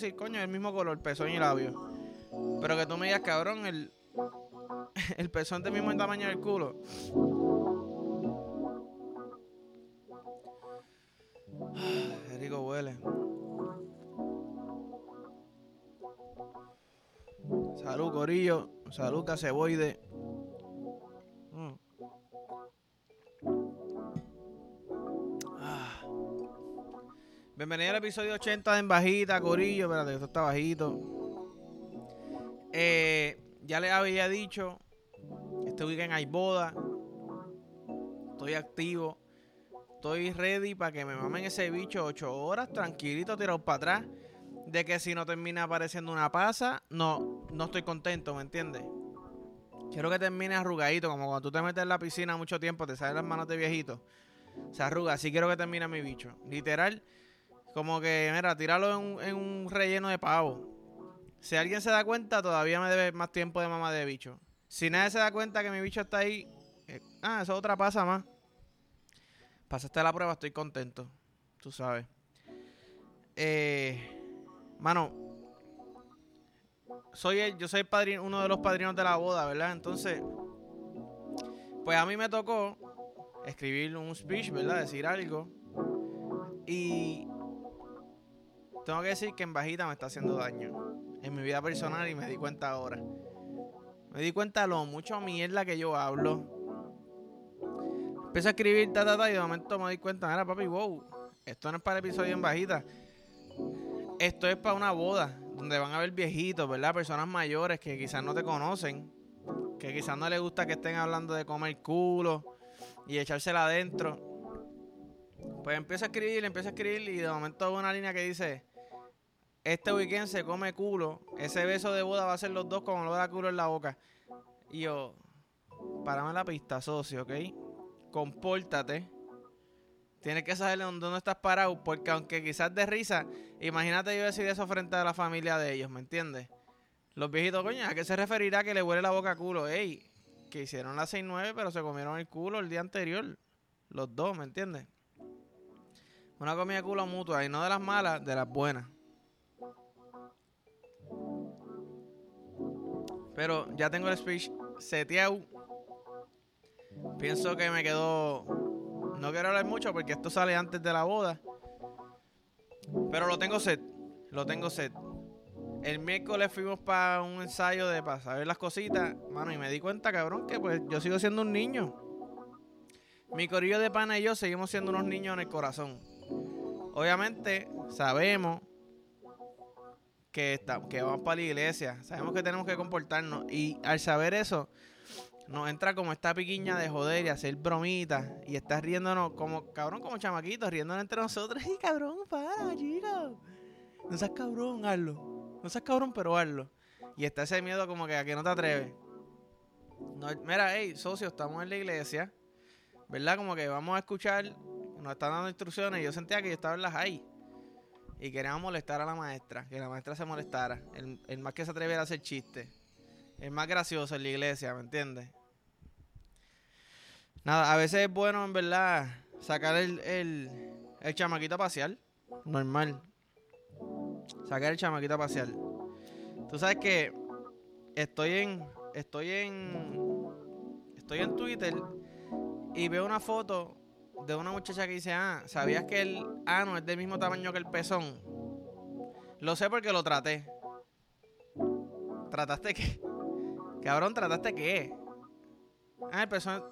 decir, coño, el mismo color, pezón y labio. Pero que tú me digas, cabrón, el, el pezón del mismo tamaño del culo. Qué rico huele. Salud, Corillo. Salud, Caseboide. Bienvenido al episodio 80 de En Bajita, Corillo. Espérate, esto está bajito. Eh, ya les había dicho, este weekend hay boda. Estoy activo. Estoy ready para que me mamen ese bicho 8 horas, tranquilito, tirado para atrás. De que si no termina apareciendo una pasa, no, no estoy contento, ¿me entiendes? Quiero que termine arrugadito, como cuando tú te metes en la piscina mucho tiempo, te salen las manos de viejito. Se arruga, así quiero que termine mi bicho. Literal, como que, mira, tíralo en, un- en un relleno de pavo. Si alguien se da cuenta, todavía me debe más tiempo de mamá de bicho. Si nadie se da cuenta que mi bicho está ahí, eh, ah, eso otra pasa más. Pasaste la prueba, estoy contento. Tú sabes. Eh, mano, soy el, yo soy el padrino, uno de los padrinos de la boda, ¿verdad? Entonces, pues a mí me tocó escribir un speech, ¿verdad? Decir algo. Y tengo que decir que en bajita me está haciendo daño en mi vida personal y me di cuenta ahora. Me di cuenta lo mucho mierda que yo hablo. Empiezo a escribir ta, ta, ta, y de momento me doy cuenta, mira papi, wow, esto no es para el episodio en bajita. Esto es para una boda, donde van a haber viejitos, ¿verdad? Personas mayores que quizás no te conocen, que quizás no les gusta que estén hablando de comer culo y echársela adentro. Pues empiezo a escribir, empiezo a escribir y de momento veo una línea que dice, este weekend se come culo, ese beso de boda va a ser los dos con olor a culo en la boca. Y yo, párame la pista, socio, ¿ok? Compórtate. Tienes que saber dónde estás parado, porque aunque quizás de risa, imagínate yo decir eso frente a la familia de ellos, ¿me entiendes? Los viejitos, coño, ¿a qué se referirá que le huele la boca a culo? Ey, que hicieron las 6-9, pero se comieron el culo el día anterior. Los dos, ¿me entiendes? Una comida culo mutua, y no de las malas, de las buenas. Pero ya tengo el speech seteado. Pienso que me quedó. No quiero hablar mucho porque esto sale antes de la boda. Pero lo tengo set. Lo tengo set. El miércoles fuimos para un ensayo de para saber las cositas. Mano, y me di cuenta, cabrón, que pues yo sigo siendo un niño. Mi corillo de pana y yo seguimos siendo unos niños en el corazón. Obviamente, sabemos que, está, que vamos para la iglesia. Sabemos que tenemos que comportarnos. Y al saber eso, nos entra como esta piquiña de joder y hacer bromitas. Y estar riéndonos como, cabrón, como chamaquitos, riéndonos entre nosotros. Y cabrón, para, chico. No seas cabrón, hazlo. No seas cabrón, pero hazlo. Y está ese miedo como que a que no te atreves. No, mira, hey, socio, estamos en la iglesia. ¿Verdad? Como que vamos a escuchar. Nos están dando instrucciones. Yo sentía que yo estaba en las high. Y queríamos molestar a la maestra. Que la maestra se molestara. El, el más que se atreviera a hacer chistes. El más gracioso en la iglesia, ¿me entiendes? Nada, a veces es bueno, en verdad, sacar el, el, el chamaquito a pasear. Normal. Sacar el chamaquito a pasear. Tú sabes que estoy en. Estoy en. Estoy en Twitter y veo una foto de una muchacha que dice, ah, ¿sabías que el ano es del mismo tamaño que el pezón? Lo sé porque lo traté. ¿Trataste qué? Cabrón, ¿trataste qué? Ah, el pezón.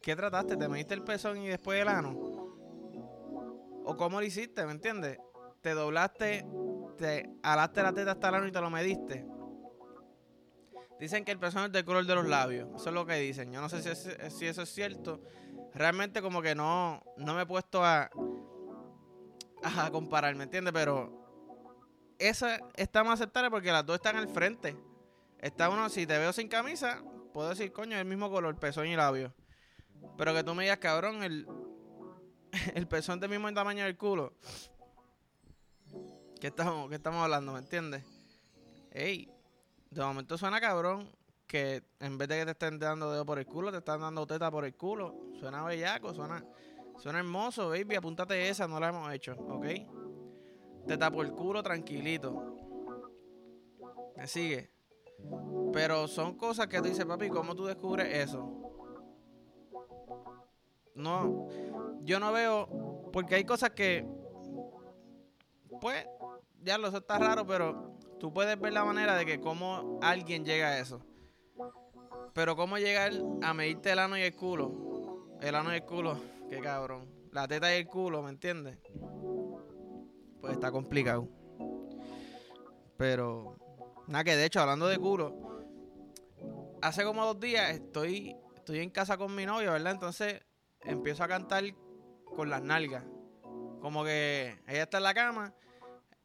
¿Qué trataste? ¿Te mediste el pezón y después el ano? ¿O cómo lo hiciste? ¿Me entiendes? Te doblaste, te alaste la teta hasta el ano y te lo mediste. Dicen que el pezón es del color de los labios. Eso es lo que dicen. Yo no sé si, si eso es cierto. Realmente como que no, no me he puesto a, a comparar, ¿me entiendes? Pero esa está más aceptable porque las dos están al frente. Está uno, si te veo sin camisa, puedo decir, coño, es el mismo color, pezón y labio. Pero que tú me digas, cabrón, el, el pezón del mismo tamaño del culo. ¿Qué estamos, qué estamos hablando, me entiendes? Ey, de momento suena cabrón que en vez de que te estén dando dedo por el culo, te están dando teta por el culo. Suena bellaco, suena, suena hermoso, baby. Apúntate esa, no la hemos hecho, ¿ok? Teta por el culo, tranquilito. Me sigue. Pero son cosas que tú dices, papi, ¿cómo tú descubres eso? No, yo no veo, porque hay cosas que, pues, ya lo sé, está raro, pero tú puedes ver la manera de que cómo alguien llega a eso. Pero cómo llegar a medirte el ano y el culo. El ano y el culo, qué cabrón. La teta y el culo, ¿me entiendes? Pues está complicado. Pero, nada que de hecho, hablando de culo, hace como dos días estoy, estoy en casa con mi novia, ¿verdad? Entonces empiezo a cantar con las nalgas. Como que ella está en la cama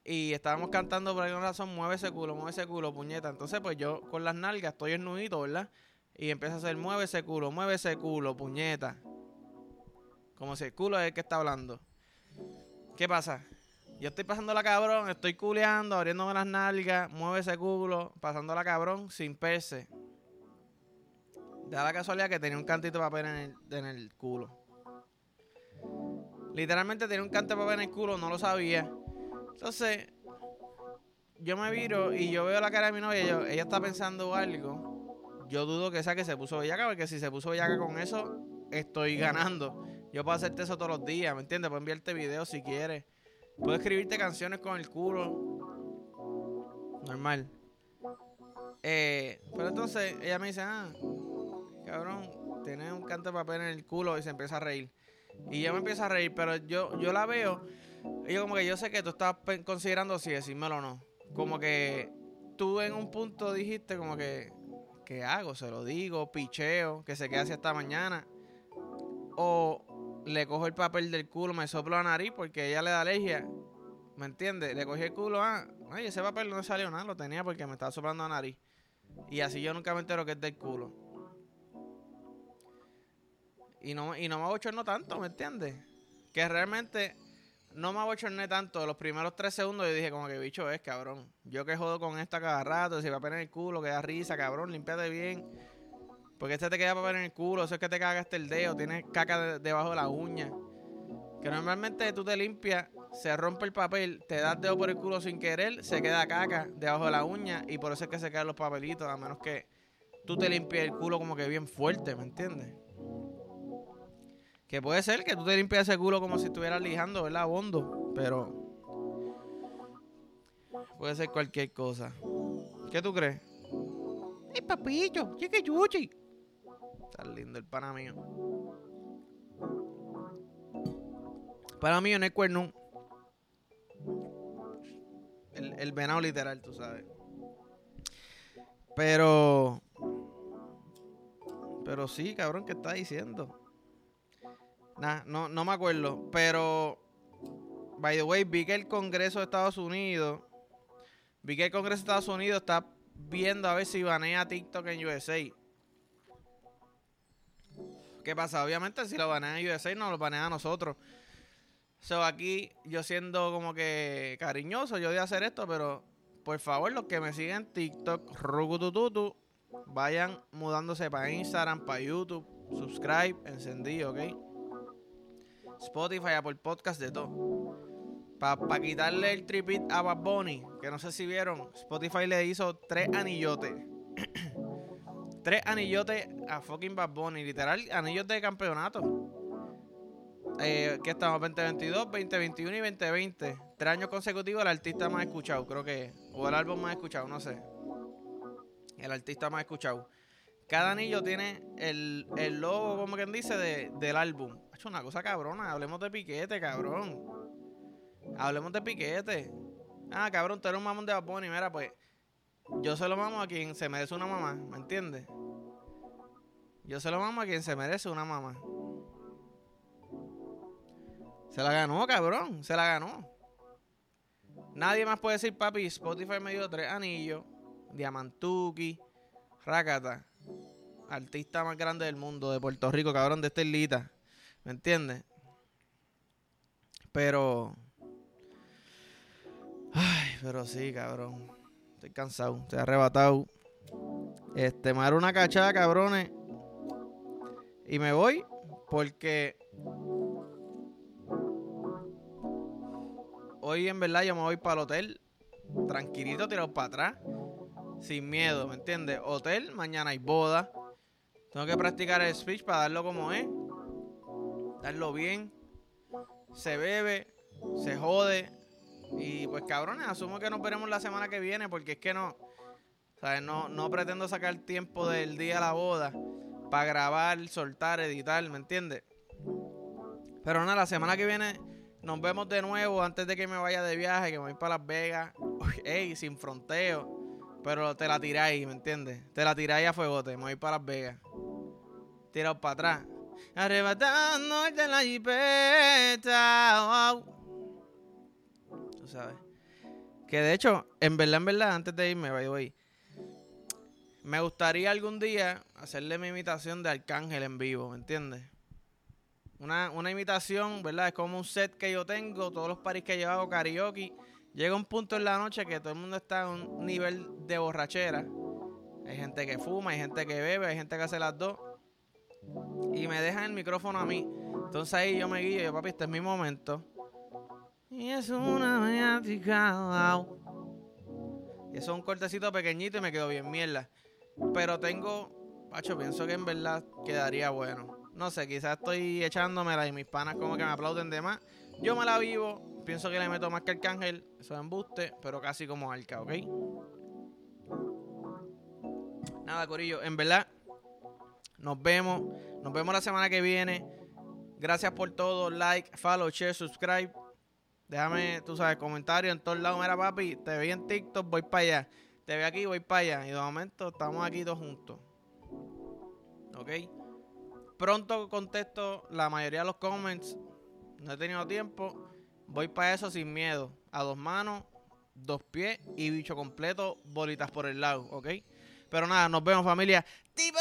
y estábamos cantando por alguna razón, mueve ese culo, mueve ese culo, puñeta. Entonces, pues yo con las nalgas estoy nudito, ¿verdad? Y empieza a hacer, mueve ese culo, mueve ese culo, puñeta. Como si el culo es el que está hablando. ¿Qué pasa? Yo estoy pasando la cabrón, estoy culeando, abriéndome las nalgas, mueve ese culo, pasando la cabrón sin perse. Da la casualidad que tenía un cantito de papel en el, en el culo. Literalmente tenía un canto de papel en el culo, no lo sabía. Entonces, yo me viro y yo veo la cara de mi novia ella está pensando algo. Yo dudo que sea que se puso bellaca, porque si se puso bellaca con eso, estoy ganando. Yo puedo hacerte eso todos los días, ¿me entiendes? Puedo enviarte videos si quieres. Puedo escribirte canciones con el culo. Normal. Eh, pero entonces ella me dice, ah, cabrón, tienes un canto de papel en el culo y se empieza a reír. Y yo me empiezo a reír, pero yo, yo la veo. Y yo como que yo sé que tú estás considerando si decírmelo o no. Como que tú en un punto dijiste como que, ¿qué hago? Se lo digo, picheo, que se quede así hasta mañana. O le cojo el papel del culo, me soplo la nariz porque ella le da alergia. ¿Me entiendes? Le cogí el culo, ah, ay, ese papel no salió nada, lo tenía porque me estaba soplando la nariz. Y así yo nunca me entero que es del culo. Y no, y no me tanto, ¿me entiendes? Que realmente no me abochorné tanto. Los primeros tres segundos yo dije como que bicho es, cabrón. Yo que jodo con esta cada rato, si va a en el culo, que da risa, cabrón, limpiate bien. Porque este te queda papel en el culo, eso es que te cagaste el dedo, tienes caca debajo de la uña. Que normalmente tú te limpias, se rompe el papel, te das dedo por el culo sin querer, se queda caca debajo de la uña y por eso es que se quedan los papelitos, a menos que tú te limpies el culo como que bien fuerte, ¿me entiendes? Que puede ser que tú te limpies ese culo como si estuvieras lijando, ¿verdad? Bondo, pero puede ser cualquier cosa. ¿Qué tú crees? ¡Ay, papillo! ¡Llegue yuchi! Está lindo el pana mío. Para mí en el cuerno. El, el venado literal, tú sabes. Pero. Pero sí, cabrón, ¿qué está diciendo? Nah, no, no me acuerdo. Pero. By the way, vi que el Congreso de Estados Unidos. Vi que el Congreso de Estados Unidos está viendo a ver si banea TikTok en USA. ¿Qué pasa? Obviamente, si lo banean en USA, no lo banean a nosotros. So, aquí yo siendo como que cariñoso, yo voy hacer esto, pero por favor, los que me siguen en TikTok, Rugutututu, vayan mudándose para Instagram, para YouTube, subscribe, encendido, ¿ok? Spotify, Apple Podcast, de todo. Para quitarle el tripit a Bad Bunny, que no sé si vieron, Spotify le hizo tres anillotes. Tres anillotes a fucking Bad Bunny, literal, anillos de campeonato. Eh, que estamos 2022, 2021 y 2020. Tres años consecutivos el artista más escuchado, creo que. O el álbum más escuchado, no sé. El artista más escuchado. Cada anillo tiene el, el logo, como quien dice, de, del álbum. Ha hecho una cosa cabrona. Hablemos de piquete, cabrón. Hablemos de piquete. Ah, cabrón, tú eres un mamón de Bad Bunny. Mira, pues yo se lo mamo a quien se merece una mamá, ¿me entiendes? Yo se lo mamo a quien se merece una mamá. Se la ganó, cabrón, se la ganó. Nadie más puede decir, papi, Spotify me dio tres anillos, Diamantuki, Rakata, artista más grande del mundo, de Puerto Rico, cabrón, de esta islita. ¿Me entiendes? Pero... Ay, pero sí, cabrón. Estoy cansado, estoy arrebatado. Este, me daré una cachada, cabrones. Y me voy porque hoy en verdad yo me voy para el hotel, tranquilito, tirado para atrás. sin miedo, ¿me entiendes? Hotel, mañana hay boda. Tengo que practicar el speech para darlo como es. Darlo bien. Se bebe, se jode. Y pues cabrones, asumo que nos veremos la semana que viene porque es que no, ¿sabes? No, no pretendo sacar tiempo del día de la boda para grabar, soltar, editar, ¿me entiendes? Pero nada, la semana que viene nos vemos de nuevo antes de que me vaya de viaje, que me voy para Las Vegas. Ey, sin fronteo. Pero te la tiráis, ¿me entiendes? Te la tiráis a fuegote, me voy para Las Vegas. Tirado para atrás. Arrebatando de la jipeta. Tú sabes. Que de hecho, en verdad, en verdad, antes de irme, Me gustaría algún día hacerle mi imitación de Arcángel en vivo, ¿me entiendes? Una, una imitación, ¿verdad? Es como un set que yo tengo, todos los paris que he llevado karaoke. Llega un punto en la noche que todo el mundo está en un nivel de borrachera. Hay gente que fuma, hay gente que bebe, hay gente que hace las dos. Y me dejan el micrófono a mí. Entonces ahí yo me guío, yo, papi, este es mi momento. Y es una maniática. Y eso es un cortecito pequeñito y me quedó bien mierda. Pero tengo, pacho, pienso que en verdad quedaría bueno. No sé, quizás estoy echándomela y mis panas como que me aplauden de más. Yo me la vivo, pienso que le meto más que Arcángel, eso es embuste, pero casi como Arca, ¿ok? Nada, Corillo, en verdad, nos vemos, nos vemos la semana que viene. Gracias por todo, like, follow, share, subscribe. Déjame, tú sabes, comentarios en todos lados. Mira, papi, te vi en TikTok, voy para allá. Te veo aquí, voy para allá. Y de momento estamos aquí todos juntos. ¿Ok? Pronto contesto la mayoría de los comments. No he tenido tiempo. Voy para eso sin miedo. A dos manos, dos pies y bicho completo, bolitas por el lado, ¿ok? Pero nada, nos vemos familia. ¡Tipo!